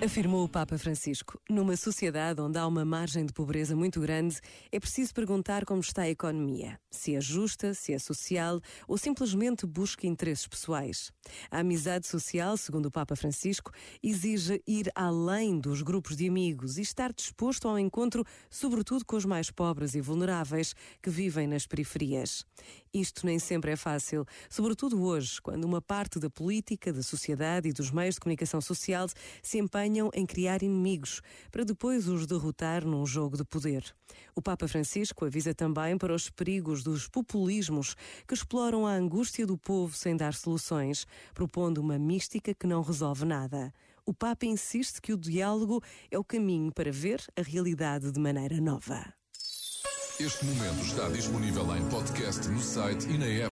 Afirmou o Papa Francisco: numa sociedade onde há uma margem de pobreza muito grande, é preciso perguntar como está a economia, se é justa, se é social ou simplesmente busca interesses pessoais. A amizade social, segundo o Papa Francisco, exige ir além dos grupos de amigos e estar disposto ao encontro, sobretudo com os mais pobres e vulneráveis que vivem nas periferias. Isto nem sempre é fácil, sobretudo hoje, quando uma parte da política, da sociedade e dos meios de comunicação social se empenha em criar inimigos para depois os derrotar num jogo de poder. O Papa Francisco avisa também para os perigos dos populismos que exploram a angústia do povo sem dar soluções, propondo uma mística que não resolve nada. O Papa insiste que o diálogo é o caminho para ver a realidade de maneira nova. Este momento está disponível em podcast no site e na app.